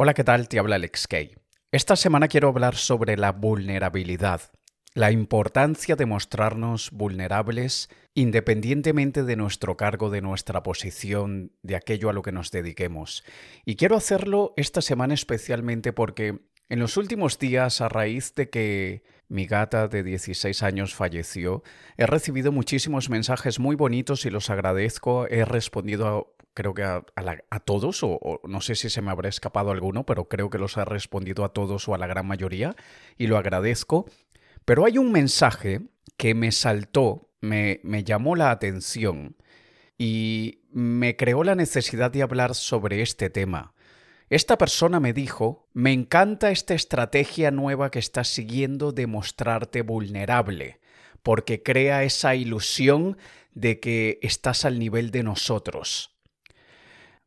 Hola, ¿qué tal? Te habla Alex Kay. Esta semana quiero hablar sobre la vulnerabilidad, la importancia de mostrarnos vulnerables independientemente de nuestro cargo, de nuestra posición, de aquello a lo que nos dediquemos. Y quiero hacerlo esta semana especialmente porque en los últimos días, a raíz de que mi gata de 16 años falleció, he recibido muchísimos mensajes muy bonitos y los agradezco. He respondido creo que a, todos, o, no sé si se me habrá escapado alguno, pero creo que los ha respondido a todos o a la gran mayoría, y lo agradezco. Pero hay un mensaje que me saltó, me, me llamó la atención y me creó la necesidad de hablar sobre este tema. Esta persona me dijo, me encanta esta estrategia nueva que estás siguiendo de mostrarte vulnerable, porque crea esa ilusión de que estás al nivel de nosotros.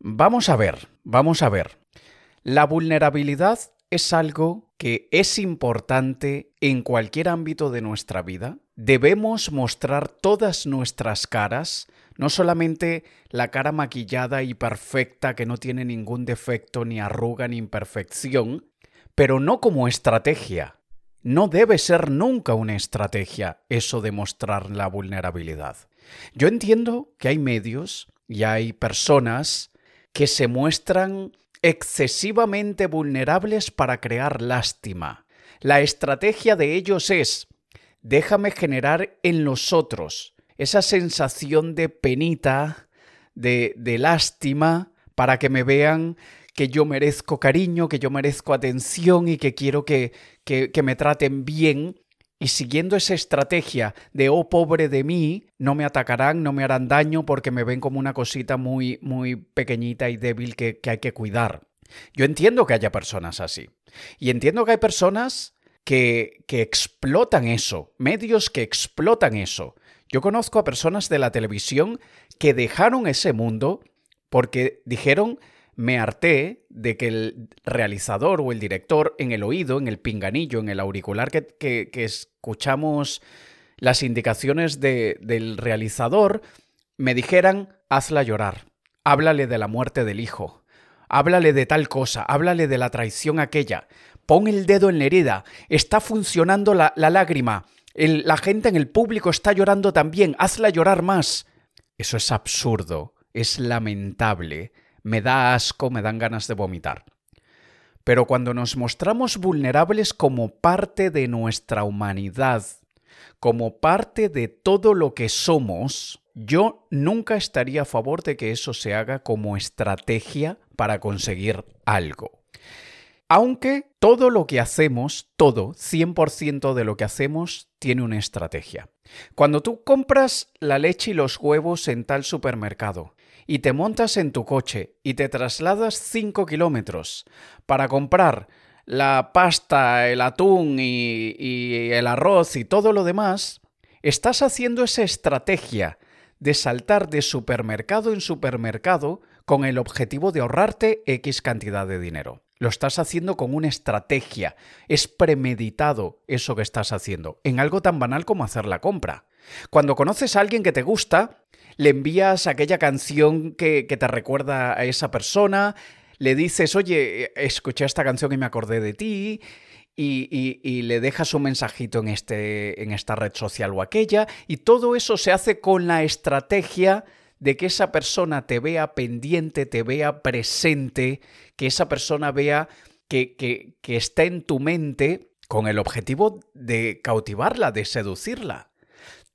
Vamos a ver, vamos a ver. La vulnerabilidad es algo que es importante en cualquier ámbito de nuestra vida. Debemos mostrar todas nuestras caras, no solamente la cara maquillada y perfecta que no tiene ningún defecto, ni arruga, ni imperfección, pero no como estrategia. No debe ser nunca una estrategia eso de mostrar la vulnerabilidad. Yo entiendo que hay medios y hay personas que se muestran excesivamente vulnerables para crear lástima. La estrategia de ellos es, déjame generar en los otros esa sensación de penita, de, de lástima, para que me vean que yo merezco cariño, que yo merezco atención y que quiero que, que, que me traten bien y siguiendo esa estrategia de oh pobre de mí, no me atacarán, no me harán daño porque me ven como una cosita muy, muy pequeñita y débil que, que hay que cuidar. Yo entiendo que haya personas así. Y entiendo que hay personas que, que explotan eso, medios que explotan eso. Yo conozco a personas de la televisión que dejaron ese mundo porque dijeron me harté de que el realizador o el director en el oído, en el pinganillo, en el auricular que, escuchamos las indicaciones del realizador, me dijeran, hazla llorar, háblale de la muerte del hijo, háblale de tal cosa, háblale de la traición aquella, pon el dedo en la herida, está funcionando la, lágrima, la gente en el público está llorando también, hazla llorar más. Eso es absurdo, es lamentable me da asco, me dan ganas de vomitar. Pero cuando nos mostramos vulnerables como parte de nuestra humanidad, como parte de todo lo que somos, yo nunca estaría a favor de que eso se haga como estrategia para conseguir algo. Aunque todo lo que hacemos, todo, 100% de lo que hacemos, tiene una estrategia. Cuando tú compras la leche y los huevos en tal supermercado y te montas en tu coche y te trasladas 5 kilómetros para comprar la pasta, el atún y, y, el arroz y todo lo demás, estás haciendo esa estrategia de saltar de supermercado en supermercado con el objetivo de ahorrarte X cantidad de dinero. Lo estás haciendo con una estrategia. Es premeditado eso que estás haciendo, en algo tan banal como hacer la compra. Cuando conoces a alguien que te gusta, le envías aquella canción que, te recuerda a esa persona, le dices, oye, escuché esta canción y me acordé de ti, y, le dejas un mensajito en, este, en esta red social o aquella, y todo eso se hace con la estrategia de que esa persona te vea pendiente, te vea presente, que esa persona vea que, que, que está en tu mente con el objetivo de cautivarla, de seducirla.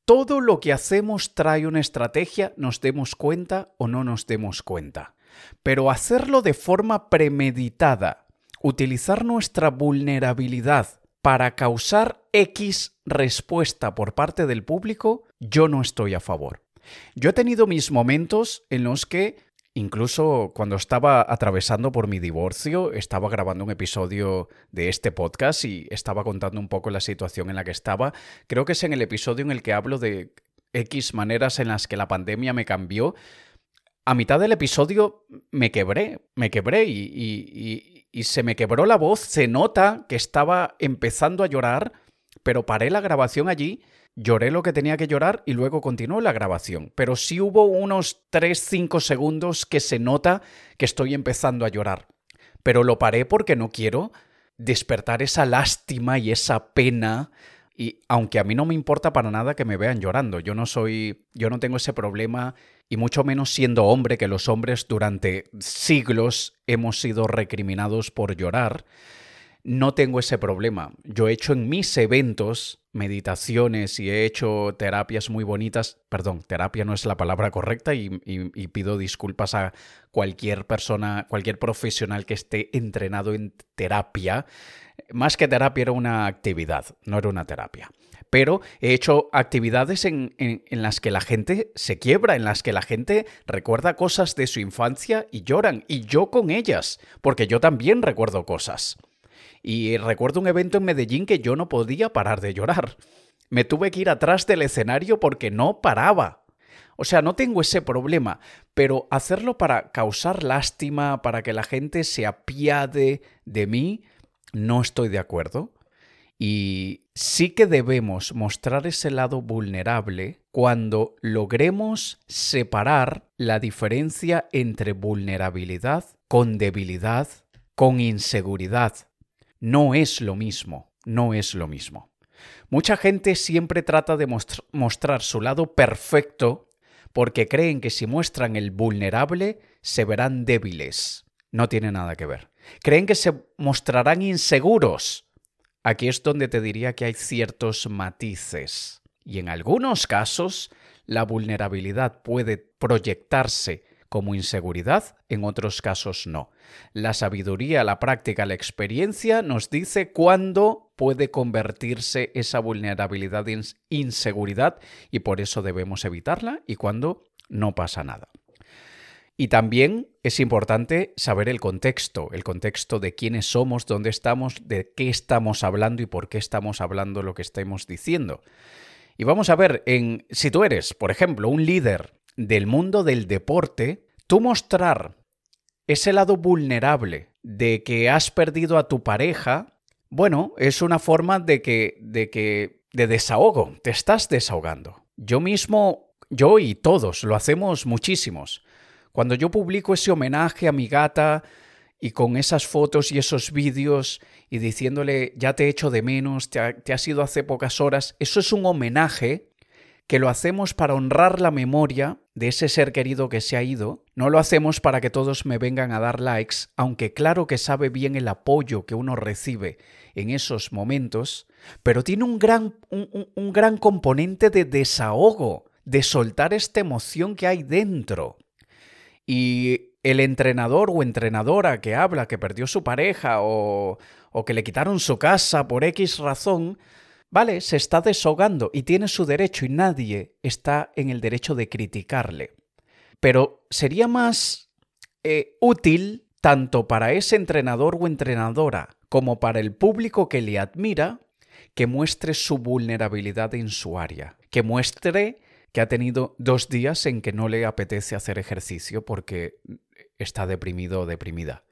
Todo lo que hacemos trae una estrategia, nos demos cuenta o no nos demos cuenta. Pero hacerlo de forma premeditada, utilizar nuestra vulnerabilidad para causar X respuesta por parte del público, yo no estoy a favor. Yo he tenido mis momentos en los que Incluso cuando estaba atravesando por mi divorcio, estaba grabando un episodio de este podcast y estaba contando un poco la situación en la que estaba. Creo que es en el episodio en el que hablo de X maneras en las que la pandemia me cambió. A mitad del episodio me quebré, me quebré y, y se me quebró la voz. Se nota que estaba empezando a llorar, pero paré la grabación allí Lloré lo que tenía que llorar y luego continuó la grabación, pero sí hubo unos 3-5 segundos que se nota que estoy empezando a llorar. pero lo paré porque no quiero despertar esa lástima y esa pena y aunque a mí no me importa para nada que me vean llorando, yo no soy, yo no tengo ese problema y mucho menos siendo hombre, que los hombres durante siglos hemos sido recriminados por llorar, no tengo ese problema. Yo he hecho en mis eventos meditaciones y he hecho terapias muy bonitas. Perdón, terapia no es la palabra correcta y, pido disculpas a cualquier persona, cualquier profesional que esté entrenado en terapia. Más que terapia era una actividad, no era una terapia. Pero he hecho actividades en, en las que la gente se quiebra, en las que la gente recuerda cosas de su infancia y lloran, y yo con ellas, porque yo también recuerdo cosas. Y recuerdo un evento en Medellín que yo no podía parar de llorar. Me tuve que ir atrás del escenario porque no paraba. O sea, no tengo ese problema, pero hacerlo para causar lástima, para que la gente se apiade de mí, no estoy de acuerdo. Y sí que debemos mostrar ese lado vulnerable cuando logremos separar la diferencia entre vulnerabilidad con debilidad, con inseguridad no es lo mismo, no es lo mismo. Mucha gente siempre trata de mostrar su lado perfecto porque creen que si muestran el vulnerable se verán débiles. No tiene nada que ver. Creen que se mostrarán inseguros. Aquí es donde te diría que hay ciertos matices. Y en algunos casos, la vulnerabilidad puede proyectarse como inseguridad, en otros casos no. La sabiduría, la práctica, la experiencia nos dice cuándo puede convertirse esa vulnerabilidad en inseguridad y por eso debemos evitarla y cuándo no pasa nada. Y también es importante saber el contexto, el contexto de quiénes somos, dónde estamos, de qué estamos hablando y por qué estamos hablando lo que estamos diciendo. Y vamos a ver, en, si tú eres, por ejemplo, un líder del mundo del deporte, tú mostrar ese lado vulnerable de que has perdido a tu pareja, bueno, es una forma de que, de que, de desahogo, te estás desahogando. Yo mismo, yo y todos lo hacemos muchísimos. Cuando yo publico ese homenaje a mi gata y con esas fotos y esos vídeos y diciéndole ya te echo de menos, te, te has ido hace pocas horas, eso es un homenaje que lo hacemos para honrar la memoria de ese ser querido que se ha ido, no lo hacemos para que todos me vengan a dar likes, aunque claro que sabe bien el apoyo que uno recibe en esos momentos, pero tiene un gran, un, gran componente de desahogo, de soltar esta emoción que hay dentro. Y el entrenador o entrenadora que habla que perdió su pareja o, o que le quitaron su casa por X razón, Vale, se está desahogando y tiene su derecho y nadie está en el derecho de criticarle. Pero sería más eh, útil tanto para ese entrenador o entrenadora como para el público que le admira que muestre su vulnerabilidad en su área, que muestre que ha tenido dos días en que no le apetece hacer ejercicio porque está deprimido o deprimida,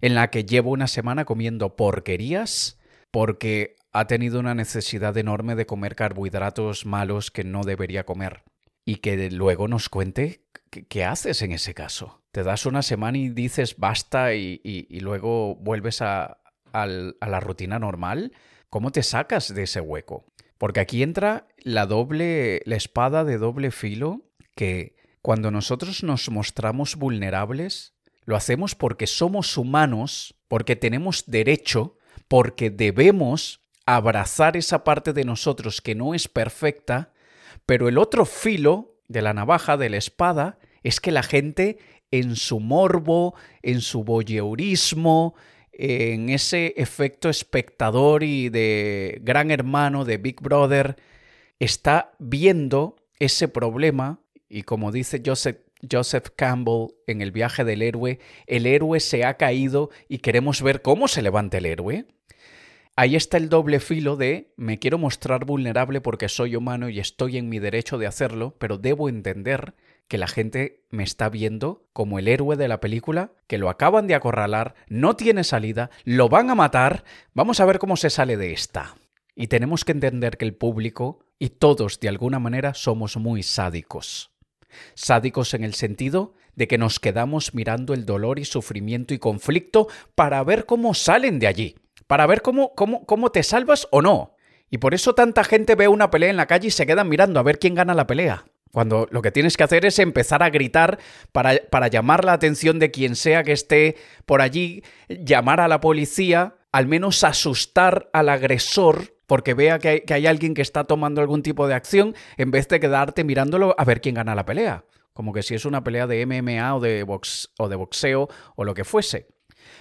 en la que llevo una semana comiendo porquerías porque ha tenido una necesidad enorme de comer carbohidratos malos que no debería comer. Y que luego nos cuente qué, haces en ese caso. Te das una semana y dices basta y, luego vuelves a, a la rutina normal. ¿Cómo te sacas de ese hueco? Porque aquí entra la doble, la espada de doble filo que cuando nosotros nos mostramos vulnerables, lo hacemos porque somos humanos, porque tenemos derecho, porque debemos abrazar esa parte de nosotros que no es perfecta, pero el otro filo de la navaja, de la espada, es que la gente en su morbo, en su voyeurismo, en ese efecto espectador y de gran hermano, de Big Brother, está viendo ese problema y como dice Joseph, Joseph Campbell en el viaje del héroe, el héroe se ha caído y queremos ver cómo se levanta el héroe ahí está el doble filo de me quiero mostrar vulnerable porque soy humano y estoy en mi derecho de hacerlo, pero debo entender que la gente me está viendo como el héroe de la película, que lo acaban de acorralar, no tiene salida, lo van a matar, vamos a ver cómo se sale de esta. Y tenemos que entender que el público y todos de alguna manera somos muy sádicos. Sádicos en el sentido de que nos quedamos mirando el dolor y sufrimiento y conflicto para ver cómo salen de allí, para ver cómo, cómo, cómo te salvas o no. Y por eso tanta gente ve una pelea en la calle y se quedan mirando a ver quién gana la pelea. Cuando lo que tienes que hacer es empezar a gritar para, para, llamar la atención de quien sea que esté por allí, llamar a la policía, al menos asustar al agresor porque vea que hay, que hay alguien que está tomando algún tipo de acción, en vez de quedarte mirándolo a ver quién gana la pelea. Como que si es una pelea de MMA o de, box, o de boxeo o lo que fuese.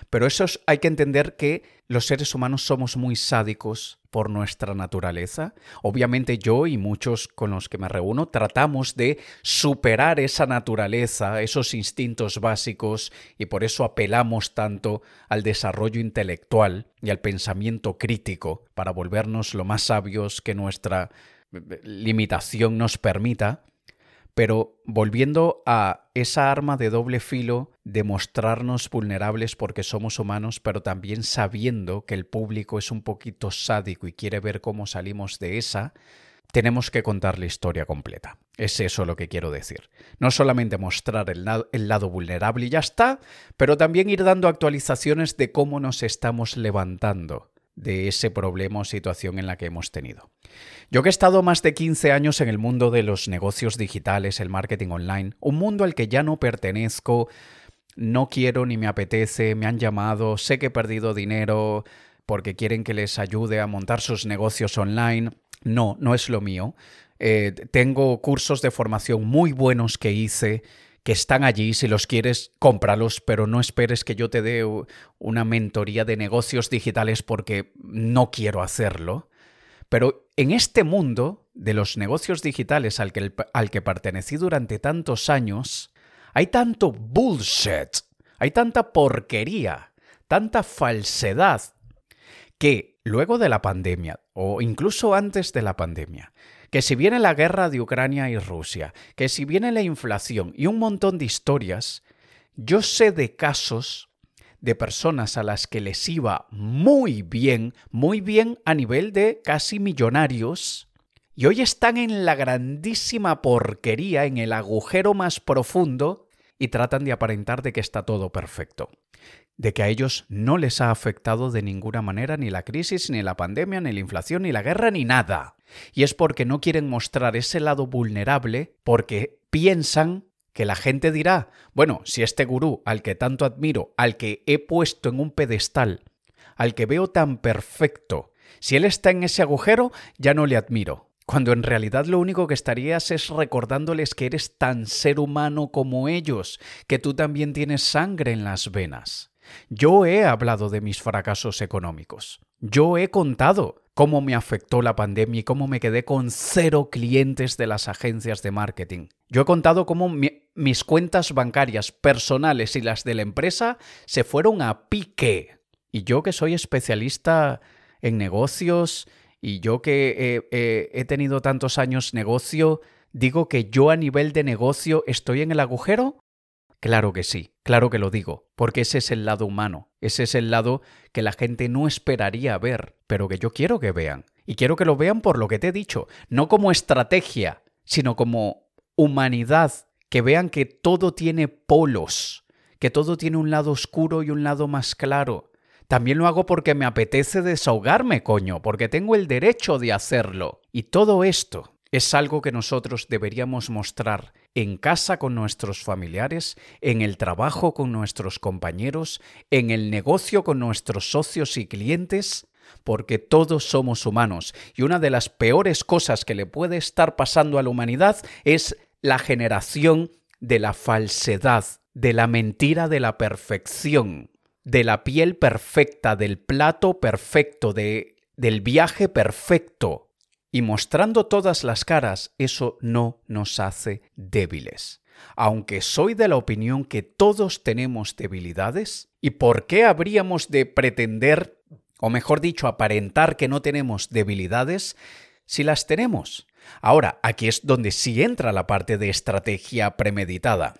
Pero eso hay que entender que los seres humanos somos muy sádicos por nuestra naturaleza. Obviamente yo y muchos con los que me reúno tratamos de superar esa naturaleza, esos instintos básicos, y por eso apelamos tanto al desarrollo intelectual y al pensamiento crítico para volvernos lo más sabios que nuestra eh, limitación nos permita. Pero volviendo a esa arma de doble filo de mostrarnos vulnerables porque somos humanos, pero también sabiendo que el público es un poquito sádico y quiere ver cómo salimos de esa, tenemos que contar la historia completa. Es eso lo que quiero decir. No solamente mostrar el, el, lado vulnerable y ya está, pero también ir dando actualizaciones de cómo nos estamos levantando de ese problema o situación en la que hemos tenido. Yo que he estado más de 15 años en el mundo de los negocios digitales, el marketing online, un mundo al que ya no pertenezco, no quiero ni me apetece, me han llamado, sé que he perdido dinero porque quieren que les ayude a montar sus negocios online. No, no es lo mío. Eh, tengo cursos de formación muy buenos que hice que están allí, si los quieres, cómpralos, pero no esperes que yo te dé una mentoría de negocios digitales porque no quiero hacerlo. Pero en este mundo de los negocios digitales al que, al que pertenecí durante tantos años, hay tanto bullshit, hay tanta porquería, tanta falsedad, que luego de la pandemia, o incluso antes de la pandemia, que si viene la guerra de Ucrania y Rusia, que si viene la inflación y un montón de historias, yo sé de casos de personas a las que les iba muy bien, muy bien a nivel de casi millonarios, y hoy están en la grandísima porquería, en el agujero más profundo, y tratan de aparentar de que está todo perfecto de que a ellos no les ha afectado de ninguna manera ni la crisis, ni la pandemia, ni la inflación, ni la guerra, ni nada. Y es porque no quieren mostrar ese lado vulnerable porque piensan que la gente dirá, bueno, si este gurú al que tanto admiro, al que he puesto en un pedestal, al que veo tan perfecto, si él está en ese agujero, ya no le admiro. Cuando en realidad lo único que estarías es recordándoles que eres tan ser humano como ellos, que tú también tienes sangre en las venas. Yo he hablado de mis fracasos económicos. Yo he contado cómo me afectó la pandemia y cómo me quedé con cero clientes de las agencias de marketing. Yo he contado cómo mis cuentas bancarias personales y las de la empresa se fueron a pique. Y yo que soy especialista en negocios y yo que he tenido tantos años negocio, digo que yo a nivel de negocio estoy en el agujero Claro que sí, claro que lo digo, porque ese es el lado humano, ese es el lado que la gente no esperaría ver, pero que yo quiero que vean. Y quiero que lo vean por lo que te he dicho, no como estrategia, sino como humanidad, que vean que todo tiene polos, que todo tiene un lado oscuro y un lado más claro. También lo hago porque me apetece desahogarme, coño, porque tengo el derecho de hacerlo. Y todo esto es algo que nosotros deberíamos mostrar en casa con nuestros familiares, en el trabajo con nuestros compañeros, en el negocio con nuestros socios y clientes, porque todos somos humanos y una de las peores cosas que le puede estar pasando a la humanidad es la generación de la falsedad, de la mentira de la perfección, de la piel perfecta, del plato perfecto, de, del viaje perfecto y mostrando todas las caras, eso no nos hace débiles. Aunque soy de la opinión que todos tenemos debilidades, ¿y por qué habríamos de pretender, o mejor dicho, aparentar que no tenemos debilidades si las tenemos? Ahora, aquí es donde sí entra la parte de estrategia premeditada.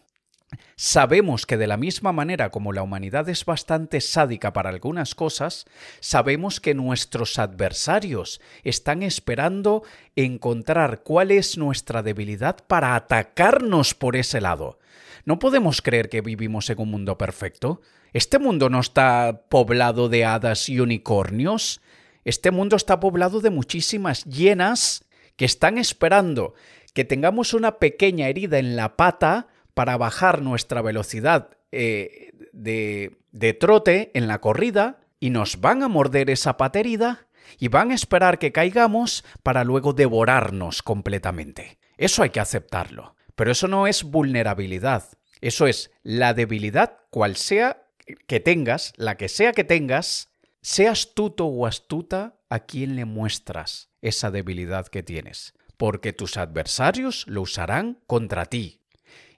Sabemos que de la misma manera como la humanidad es bastante sádica para algunas cosas, sabemos que nuestros adversarios están esperando encontrar cuál es nuestra debilidad para atacarnos por ese lado. No podemos creer que vivimos en un mundo perfecto. Este mundo no está poblado de hadas y unicornios. Este mundo está poblado de muchísimas llenas que están esperando que tengamos una pequeña herida en la pata para bajar nuestra velocidad eh, de, trote en la corrida y nos van a morder esa pata herida y van a esperar que caigamos para luego devorarnos completamente. Eso hay que aceptarlo. Pero eso no es vulnerabilidad. Eso es la debilidad, cual sea que tengas, la que sea que tengas, sea astuto o astuta a quien le muestras esa debilidad que tienes, porque tus adversarios lo usarán contra ti.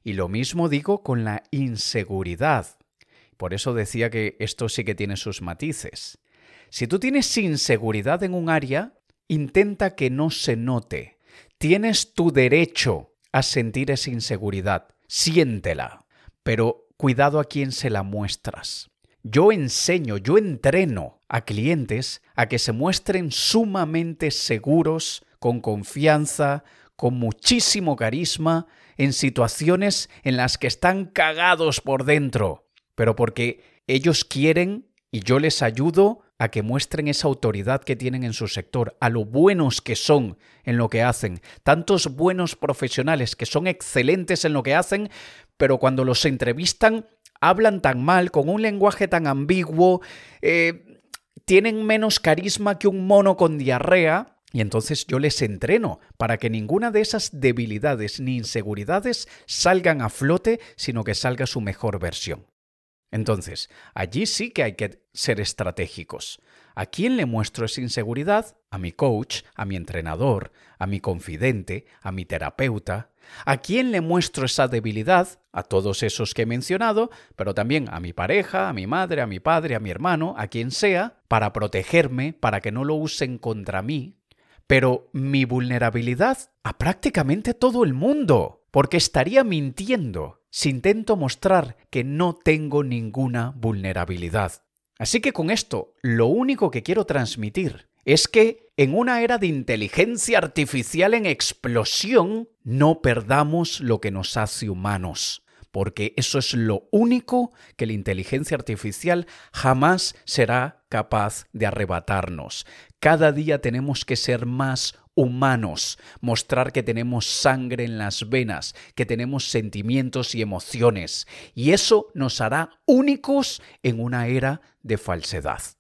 Y lo mismo digo con la inseguridad. Por eso decía que esto sí que tiene sus matices. Si tú tienes inseguridad en un área, intenta que no se note. Tienes tu derecho a sentir esa inseguridad. Siéntela. Pero cuidado a quién se la muestras. Yo enseño, yo entreno a clientes a que se muestren sumamente seguros, con confianza, con muchísimo carisma, en situaciones en las que están cagados por dentro, pero porque ellos quieren y yo les ayudo a que muestren esa autoridad que tienen en su sector, a lo buenos que son en lo que hacen. Tantos buenos profesionales que son excelentes en lo que hacen, pero cuando los entrevistan hablan tan mal, con un lenguaje tan ambiguo, eh, tienen menos carisma que un mono con diarrea. Y entonces yo les entreno para que ninguna de esas debilidades ni inseguridades salgan a flote, sino que salga su mejor versión. Entonces, allí sí que hay que ser estratégicos. ¿A quién le muestro esa inseguridad? A mi coach, a mi entrenador, a mi confidente, a mi terapeuta, ¿A quién le muestro esa debilidad? A todos esos que he mencionado, pero también a mi pareja, a mi madre, a mi padre, a mi hermano, a quien sea, para protegerme, para que no lo usen contra mí. Pero mi vulnerabilidad a prácticamente todo el mundo, porque estaría mintiendo si intento mostrar que no tengo ninguna vulnerabilidad. Así que con esto, lo único que quiero transmitir es que en una era de inteligencia artificial en explosión, no perdamos lo que nos hace humanos, porque eso es lo único que la inteligencia artificial jamás será capaz de arrebatarnos. Cada día tenemos que ser más humanos, mostrar que tenemos sangre en las venas, que tenemos sentimientos y emociones, y eso nos hará únicos en una era de falsedad.